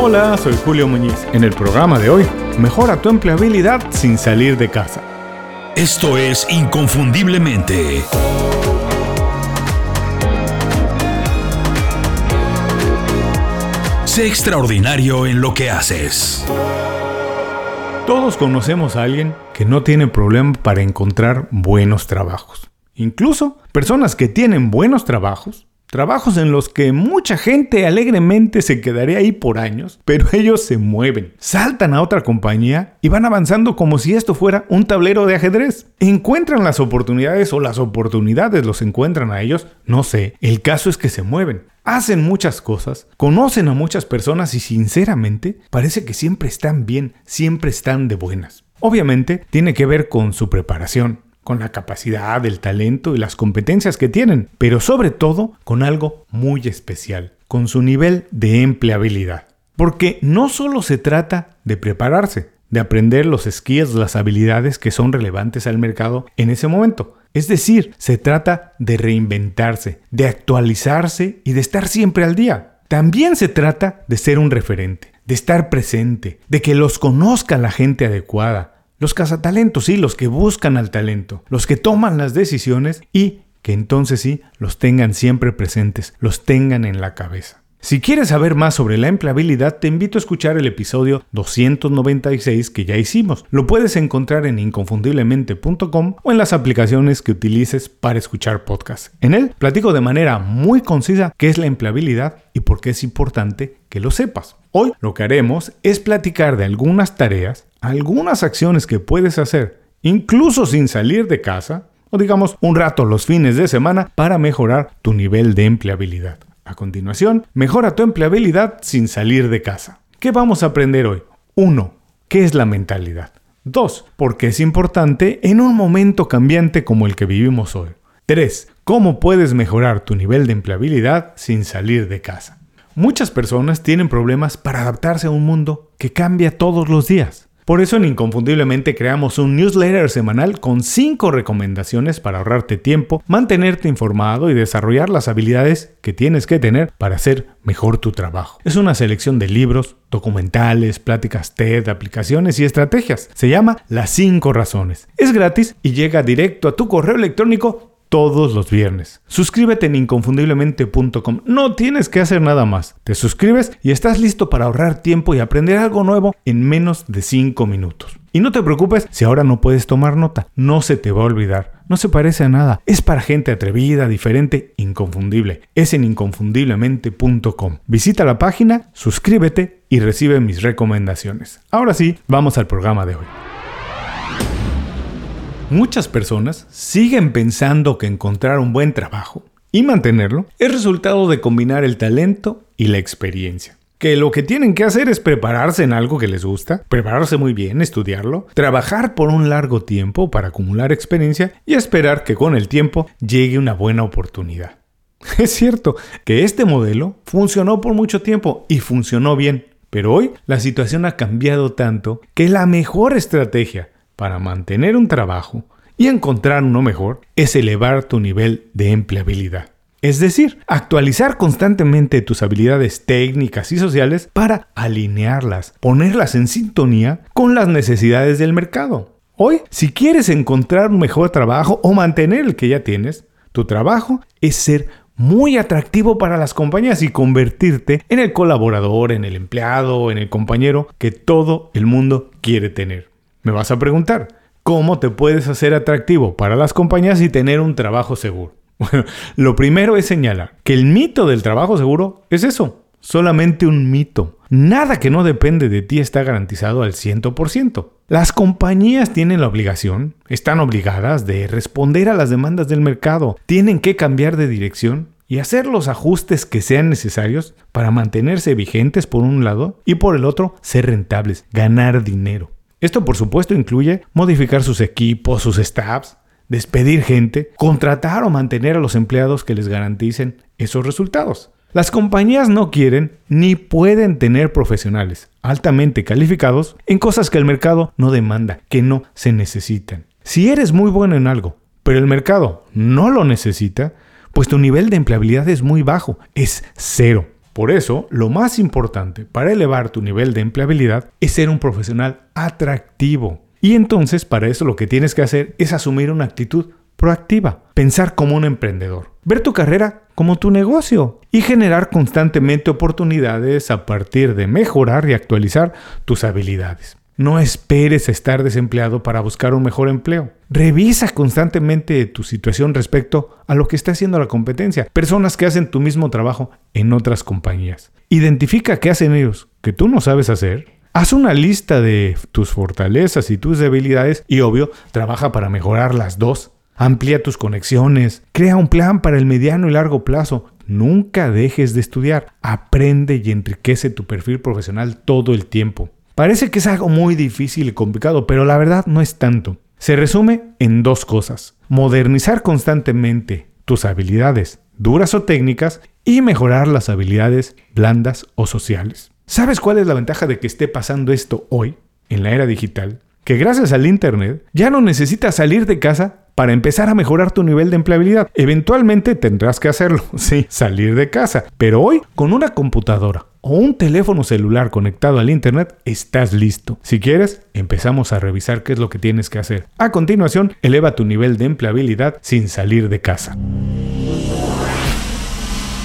Hola, soy Julio Muñiz. En el programa de hoy, mejora tu empleabilidad sin salir de casa. Esto es Inconfundiblemente. Sé extraordinario en lo que haces. Todos conocemos a alguien que no tiene problema para encontrar buenos trabajos. Incluso personas que tienen buenos trabajos Trabajos en los que mucha gente alegremente se quedaría ahí por años, pero ellos se mueven, saltan a otra compañía y van avanzando como si esto fuera un tablero de ajedrez. Encuentran las oportunidades o las oportunidades los encuentran a ellos, no sé, el caso es que se mueven. Hacen muchas cosas, conocen a muchas personas y sinceramente parece que siempre están bien, siempre están de buenas. Obviamente tiene que ver con su preparación, con la capacidad, el talento y las competencias que tienen, pero sobre todo con algo muy especial, con su nivel de empleabilidad. Porque no solo se trata de prepararse, de aprender los skills, las habilidades que son relevantes al mercado en ese momento. Es decir, se trata de reinventarse, de actualizarse y de estar siempre al día. También se trata de ser un referente, de estar presente, de que los conozca la gente adecuada, los cazatalentos, sí, los que buscan al talento, los que toman las decisiones y que entonces sí los tengan siempre presentes, los tengan en la cabeza. Si quieres saber más sobre la empleabilidad, te invito a escuchar el episodio 296 que ya hicimos. Lo puedes encontrar en inconfundiblemente.com o en las aplicaciones que utilices para escuchar podcasts. En él platico de manera muy concisa qué es la empleabilidad y por qué es importante que lo sepas. Hoy lo que haremos es platicar de algunas tareas algunas acciones que puedes hacer, incluso sin salir de casa, o digamos un rato los fines de semana, para mejorar tu nivel de empleabilidad. A continuación, mejora tu empleabilidad sin salir de casa. ¿Qué vamos a aprender hoy? 1. ¿Qué es la mentalidad? 2. ¿Por qué es importante en un momento cambiante como el que vivimos hoy? 3. ¿Cómo puedes mejorar tu nivel de empleabilidad sin salir de casa? Muchas personas tienen problemas para adaptarse a un mundo que cambia todos los días. Por eso en Inconfundiblemente creamos un newsletter semanal con 5 recomendaciones para ahorrarte tiempo, mantenerte informado y desarrollar las habilidades que tienes que tener para hacer mejor tu trabajo. Es una selección de libros, documentales, pláticas TED, aplicaciones y estrategias. Se llama Las 5 razones. Es gratis y llega directo a tu correo electrónico todos los viernes. Suscríbete en inconfundiblemente.com. No tienes que hacer nada más. Te suscribes y estás listo para ahorrar tiempo y aprender algo nuevo en menos de 5 minutos. Y no te preocupes si ahora no puedes tomar nota. No se te va a olvidar. No se parece a nada. Es para gente atrevida, diferente, inconfundible. Es en inconfundiblemente.com. Visita la página, suscríbete y recibe mis recomendaciones. Ahora sí, vamos al programa de hoy. Muchas personas siguen pensando que encontrar un buen trabajo y mantenerlo es resultado de combinar el talento y la experiencia. Que lo que tienen que hacer es prepararse en algo que les gusta, prepararse muy bien, estudiarlo, trabajar por un largo tiempo para acumular experiencia y esperar que con el tiempo llegue una buena oportunidad. Es cierto que este modelo funcionó por mucho tiempo y funcionó bien, pero hoy la situación ha cambiado tanto que la mejor estrategia para mantener un trabajo y encontrar uno mejor es elevar tu nivel de empleabilidad. Es decir, actualizar constantemente tus habilidades técnicas y sociales para alinearlas, ponerlas en sintonía con las necesidades del mercado. Hoy, si quieres encontrar un mejor trabajo o mantener el que ya tienes, tu trabajo es ser muy atractivo para las compañías y convertirte en el colaborador, en el empleado, en el compañero que todo el mundo quiere tener. Me vas a preguntar, ¿cómo te puedes hacer atractivo para las compañías y tener un trabajo seguro? Bueno, lo primero es señalar que el mito del trabajo seguro es eso, solamente un mito. Nada que no depende de ti está garantizado al 100%. Las compañías tienen la obligación, están obligadas de responder a las demandas del mercado, tienen que cambiar de dirección y hacer los ajustes que sean necesarios para mantenerse vigentes por un lado y por el otro ser rentables, ganar dinero. Esto por supuesto incluye modificar sus equipos, sus staffs, despedir gente, contratar o mantener a los empleados que les garanticen esos resultados. Las compañías no quieren ni pueden tener profesionales altamente calificados en cosas que el mercado no demanda, que no se necesitan. Si eres muy bueno en algo, pero el mercado no lo necesita, pues tu nivel de empleabilidad es muy bajo, es cero. Por eso, lo más importante para elevar tu nivel de empleabilidad es ser un profesional atractivo. Y entonces, para eso lo que tienes que hacer es asumir una actitud proactiva, pensar como un emprendedor, ver tu carrera como tu negocio y generar constantemente oportunidades a partir de mejorar y actualizar tus habilidades. No esperes estar desempleado para buscar un mejor empleo. Revisa constantemente tu situación respecto a lo que está haciendo la competencia, personas que hacen tu mismo trabajo en otras compañías. Identifica qué hacen ellos que tú no sabes hacer. Haz una lista de tus fortalezas y tus debilidades y obvio, trabaja para mejorar las dos. Amplía tus conexiones, crea un plan para el mediano y largo plazo. Nunca dejes de estudiar, aprende y enriquece tu perfil profesional todo el tiempo. Parece que es algo muy difícil y complicado, pero la verdad no es tanto. Se resume en dos cosas. Modernizar constantemente tus habilidades, duras o técnicas, y mejorar las habilidades blandas o sociales. ¿Sabes cuál es la ventaja de que esté pasando esto hoy, en la era digital? Que gracias al Internet ya no necesitas salir de casa para empezar a mejorar tu nivel de empleabilidad. Eventualmente tendrás que hacerlo, sí, salir de casa. Pero hoy, con una computadora o un teléfono celular conectado al Internet, estás listo. Si quieres, empezamos a revisar qué es lo que tienes que hacer. A continuación, eleva tu nivel de empleabilidad sin salir de casa.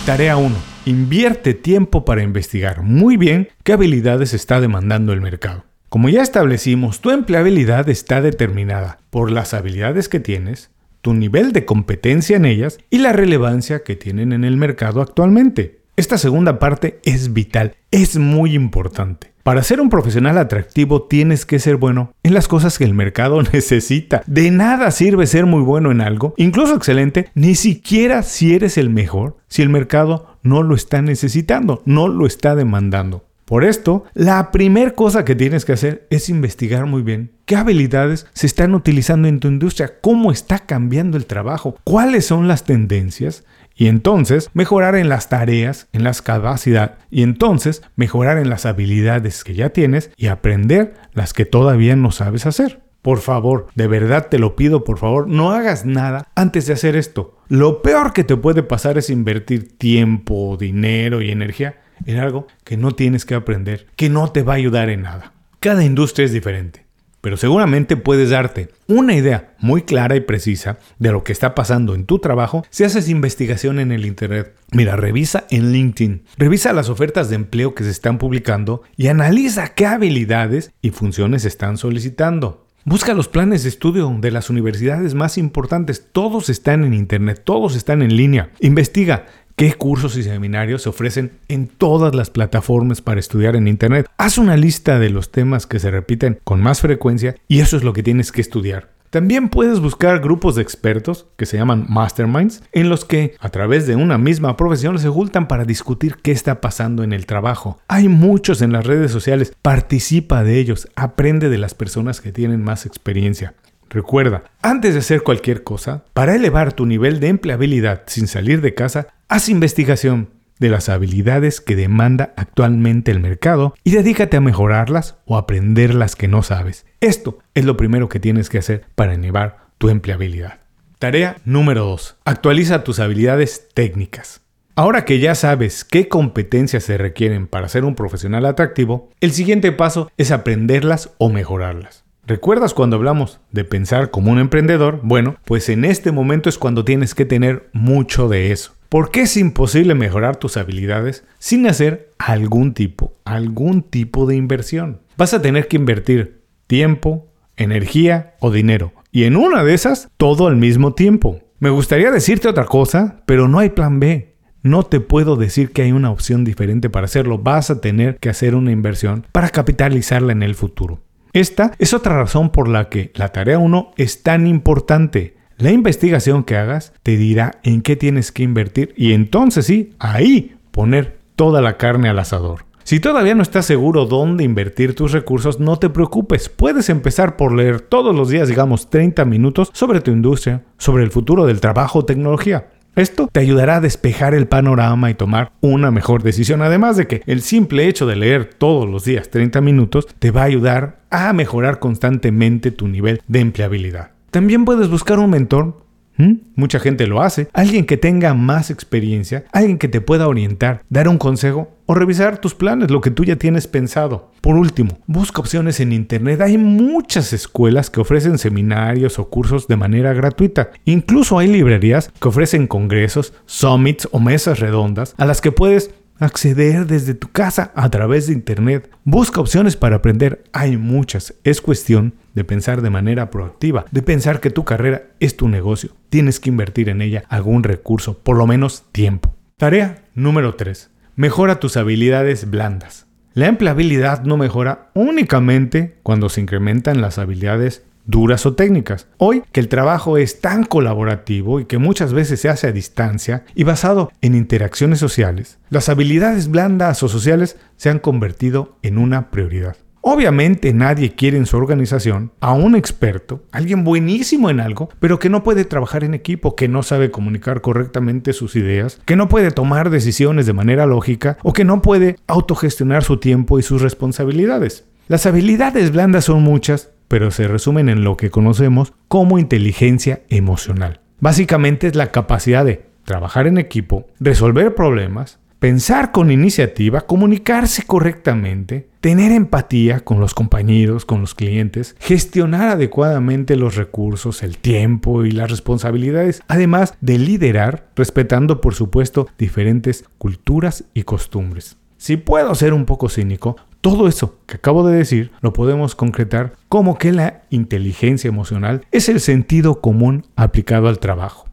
Tarea 1. Invierte tiempo para investigar muy bien qué habilidades está demandando el mercado. Como ya establecimos, tu empleabilidad está determinada por las habilidades que tienes, tu nivel de competencia en ellas y la relevancia que tienen en el mercado actualmente. Esta segunda parte es vital, es muy importante. Para ser un profesional atractivo tienes que ser bueno en las cosas que el mercado necesita. De nada sirve ser muy bueno en algo, incluso excelente, ni siquiera si eres el mejor, si el mercado no lo está necesitando, no lo está demandando. Por esto, la primera cosa que tienes que hacer es investigar muy bien qué habilidades se están utilizando en tu industria, cómo está cambiando el trabajo, cuáles son las tendencias y entonces mejorar en las tareas, en las capacidades y entonces mejorar en las habilidades que ya tienes y aprender las que todavía no sabes hacer. Por favor, de verdad te lo pido, por favor, no hagas nada antes de hacer esto. Lo peor que te puede pasar es invertir tiempo, dinero y energía en algo que no tienes que aprender, que no te va a ayudar en nada. Cada industria es diferente pero seguramente puedes darte una idea muy clara y precisa de lo que está pasando en tu trabajo si haces investigación en el Internet. Mira, revisa en LinkedIn, revisa las ofertas de empleo que se están publicando y analiza qué habilidades y funciones están solicitando. Busca los planes de estudio de las universidades más importantes. Todos están en Internet, todos están en línea. Investiga qué cursos y seminarios se ofrecen en todas las plataformas para estudiar en Internet. Haz una lista de los temas que se repiten con más frecuencia y eso es lo que tienes que estudiar. También puedes buscar grupos de expertos que se llaman masterminds, en los que a través de una misma profesión se juntan para discutir qué está pasando en el trabajo. Hay muchos en las redes sociales, participa de ellos, aprende de las personas que tienen más experiencia. Recuerda, antes de hacer cualquier cosa, para elevar tu nivel de empleabilidad sin salir de casa, haz investigación de las habilidades que demanda actualmente el mercado y dedícate a mejorarlas o aprender las que no sabes. Esto es lo primero que tienes que hacer para elevar tu empleabilidad. Tarea número 2. Actualiza tus habilidades técnicas. Ahora que ya sabes qué competencias se requieren para ser un profesional atractivo, el siguiente paso es aprenderlas o mejorarlas. ¿Recuerdas cuando hablamos de pensar como un emprendedor? Bueno, pues en este momento es cuando tienes que tener mucho de eso. Porque es imposible mejorar tus habilidades sin hacer algún tipo, algún tipo de inversión. Vas a tener que invertir tiempo, energía o dinero. Y en una de esas, todo al mismo tiempo. Me gustaría decirte otra cosa, pero no hay plan B. No te puedo decir que hay una opción diferente para hacerlo. Vas a tener que hacer una inversión para capitalizarla en el futuro. Esta es otra razón por la que la tarea 1 es tan importante. La investigación que hagas te dirá en qué tienes que invertir y entonces sí, ahí poner toda la carne al asador. Si todavía no estás seguro dónde invertir tus recursos, no te preocupes. Puedes empezar por leer todos los días, digamos, 30 minutos sobre tu industria, sobre el futuro del trabajo o tecnología. Esto te ayudará a despejar el panorama y tomar una mejor decisión. Además de que el simple hecho de leer todos los días 30 minutos te va a ayudar a mejorar constantemente tu nivel de empleabilidad. También puedes buscar un mentor ¿Mm? Mucha gente lo hace. Alguien que tenga más experiencia, alguien que te pueda orientar, dar un consejo o revisar tus planes, lo que tú ya tienes pensado. Por último, busca opciones en Internet. Hay muchas escuelas que ofrecen seminarios o cursos de manera gratuita. Incluso hay librerías que ofrecen congresos, summits o mesas redondas a las que puedes acceder desde tu casa a través de Internet. Busca opciones para aprender. Hay muchas. Es cuestión de pensar de manera proactiva, de pensar que tu carrera es tu negocio. Tienes que invertir en ella algún recurso, por lo menos tiempo. Tarea número 3. Mejora tus habilidades blandas. La empleabilidad no mejora únicamente cuando se incrementan las habilidades duras o técnicas. Hoy que el trabajo es tan colaborativo y que muchas veces se hace a distancia y basado en interacciones sociales, las habilidades blandas o sociales se han convertido en una prioridad. Obviamente nadie quiere en su organización a un experto, alguien buenísimo en algo, pero que no puede trabajar en equipo, que no sabe comunicar correctamente sus ideas, que no puede tomar decisiones de manera lógica o que no puede autogestionar su tiempo y sus responsabilidades. Las habilidades blandas son muchas pero se resumen en lo que conocemos como inteligencia emocional. Básicamente es la capacidad de trabajar en equipo, resolver problemas, pensar con iniciativa, comunicarse correctamente, tener empatía con los compañeros, con los clientes, gestionar adecuadamente los recursos, el tiempo y las responsabilidades, además de liderar, respetando por supuesto diferentes culturas y costumbres. Si puedo ser un poco cínico, todo eso que acabo de decir lo podemos concretar como que la inteligencia emocional es el sentido común aplicado al trabajo.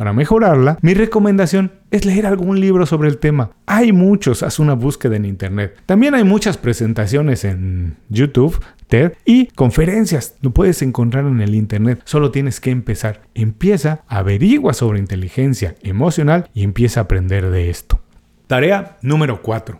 Para mejorarla, mi recomendación es leer algún libro sobre el tema. Hay muchos, haz una búsqueda en internet. También hay muchas presentaciones en YouTube, TED y conferencias. Lo puedes encontrar en el internet. Solo tienes que empezar. Empieza, averigua sobre inteligencia emocional y empieza a aprender de esto. Tarea número 4.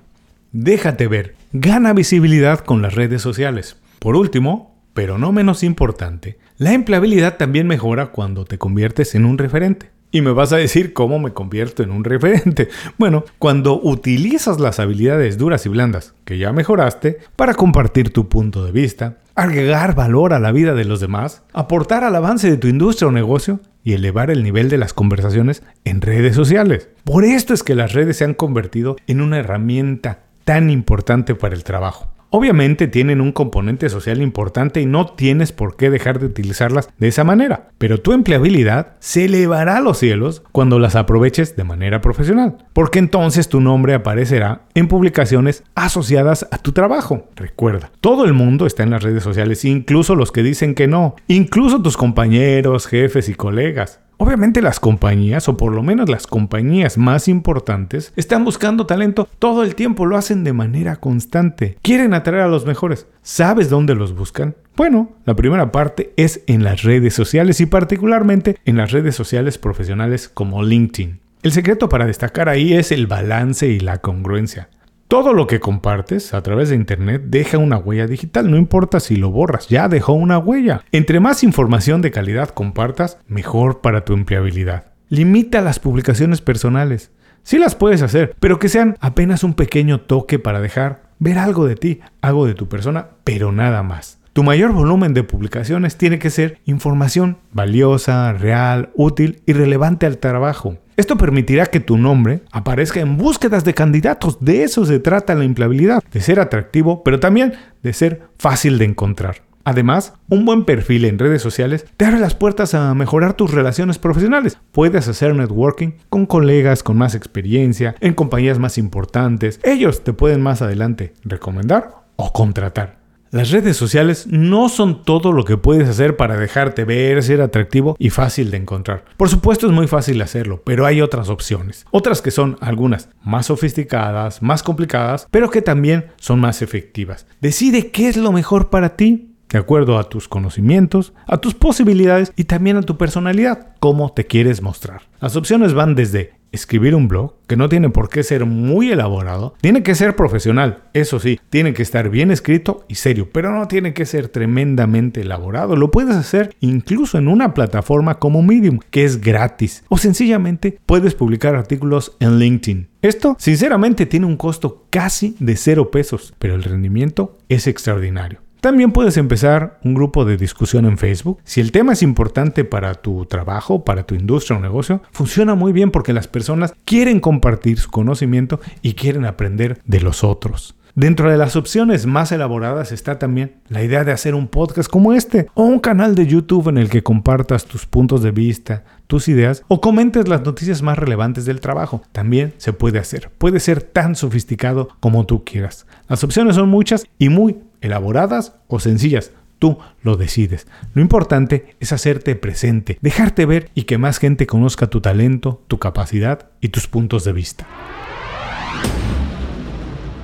Déjate ver. Gana visibilidad con las redes sociales. Por último, pero no menos importante, la empleabilidad también mejora cuando te conviertes en un referente. Y me vas a decir cómo me convierto en un referente. Bueno, cuando utilizas las habilidades duras y blandas que ya mejoraste para compartir tu punto de vista, agregar valor a la vida de los demás, aportar al avance de tu industria o negocio y elevar el nivel de las conversaciones en redes sociales. Por esto es que las redes se han convertido en una herramienta tan importante para el trabajo. Obviamente tienen un componente social importante y no tienes por qué dejar de utilizarlas de esa manera, pero tu empleabilidad se elevará a los cielos cuando las aproveches de manera profesional, porque entonces tu nombre aparecerá en publicaciones asociadas a tu trabajo. Recuerda, todo el mundo está en las redes sociales, incluso los que dicen que no, incluso tus compañeros, jefes y colegas. Obviamente las compañías, o por lo menos las compañías más importantes, están buscando talento todo el tiempo, lo hacen de manera constante. Quieren atraer a los mejores. ¿Sabes dónde los buscan? Bueno, la primera parte es en las redes sociales y particularmente en las redes sociales profesionales como LinkedIn. El secreto para destacar ahí es el balance y la congruencia. Todo lo que compartes a través de Internet deja una huella digital, no importa si lo borras, ya dejó una huella. Entre más información de calidad compartas, mejor para tu empleabilidad. Limita las publicaciones personales. Sí las puedes hacer, pero que sean apenas un pequeño toque para dejar ver algo de ti, algo de tu persona, pero nada más. Tu mayor volumen de publicaciones tiene que ser información valiosa, real, útil y relevante al trabajo. Esto permitirá que tu nombre aparezca en búsquedas de candidatos. De eso se trata la empleabilidad, de ser atractivo, pero también de ser fácil de encontrar. Además, un buen perfil en redes sociales te abre las puertas a mejorar tus relaciones profesionales. Puedes hacer networking con colegas con más experiencia, en compañías más importantes. Ellos te pueden más adelante recomendar o contratar. Las redes sociales no son todo lo que puedes hacer para dejarte ver, ser atractivo y fácil de encontrar. Por supuesto es muy fácil hacerlo, pero hay otras opciones. Otras que son algunas más sofisticadas, más complicadas, pero que también son más efectivas. Decide qué es lo mejor para ti, de acuerdo a tus conocimientos, a tus posibilidades y también a tu personalidad, cómo te quieres mostrar. Las opciones van desde escribir un blog, que no tiene por qué ser muy elaborado, tiene que ser profesional, eso sí, tiene que estar bien escrito y serio, pero no tiene que ser tremendamente elaborado. Lo puedes hacer incluso en una plataforma como Medium, que es gratis, o sencillamente puedes publicar artículos en LinkedIn. Esto, sinceramente, tiene un costo casi de cero pesos, pero el rendimiento es extraordinario. También puedes empezar un grupo de discusión en Facebook. Si el tema es importante para tu trabajo, para tu industria o negocio, funciona muy bien porque las personas quieren compartir su conocimiento y quieren aprender de los otros. Dentro de las opciones más elaboradas está también la idea de hacer un podcast como este o un canal de YouTube en el que compartas tus puntos de vista, tus ideas o comentes las noticias más relevantes del trabajo. También se puede hacer. Puede ser tan sofisticado como tú quieras. Las opciones son muchas y muy elaboradas o sencillas. Tú lo decides. Lo importante es hacerte presente, dejarte ver y que más gente conozca tu talento, tu capacidad y tus puntos de vista.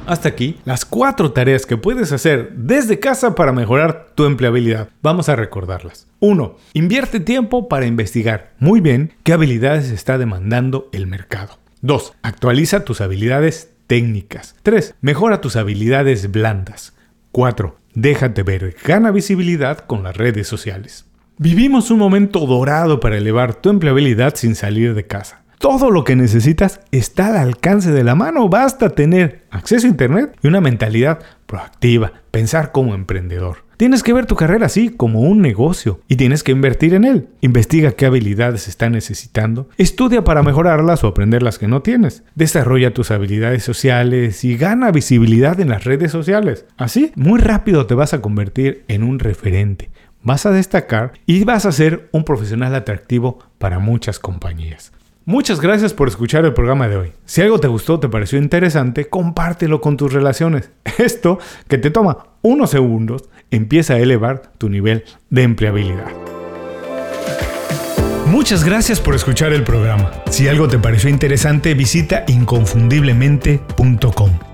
Hasta aquí las cuatro tareas que puedes hacer desde casa para mejorar tu empleabilidad. Vamos a recordarlas. 1. Invierte tiempo para investigar muy bien qué habilidades está demandando el mercado. 2. Actualiza tus habilidades técnicas. 3. Mejora tus habilidades blandas. 4. Déjate ver, gana visibilidad con las redes sociales. Vivimos un momento dorado para elevar tu empleabilidad sin salir de casa. Todo lo que necesitas está al alcance de la mano. Basta tener acceso a Internet y una mentalidad proactiva, pensar como emprendedor. Tienes que ver tu carrera así, como un negocio, y tienes que invertir en él. Investiga qué habilidades estás necesitando, estudia para mejorarlas o aprender las que no tienes. Desarrolla tus habilidades sociales y gana visibilidad en las redes sociales. Así, muy rápido te vas a convertir en un referente. Vas a destacar y vas a ser un profesional atractivo para muchas compañías. Muchas gracias por escuchar el programa de hoy. Si algo te gustó, te pareció interesante, compártelo con tus relaciones. Esto, que te toma unos segundos, empieza a elevar tu nivel de empleabilidad. Muchas gracias por escuchar el programa. Si algo te pareció interesante, visita inconfundiblemente.com.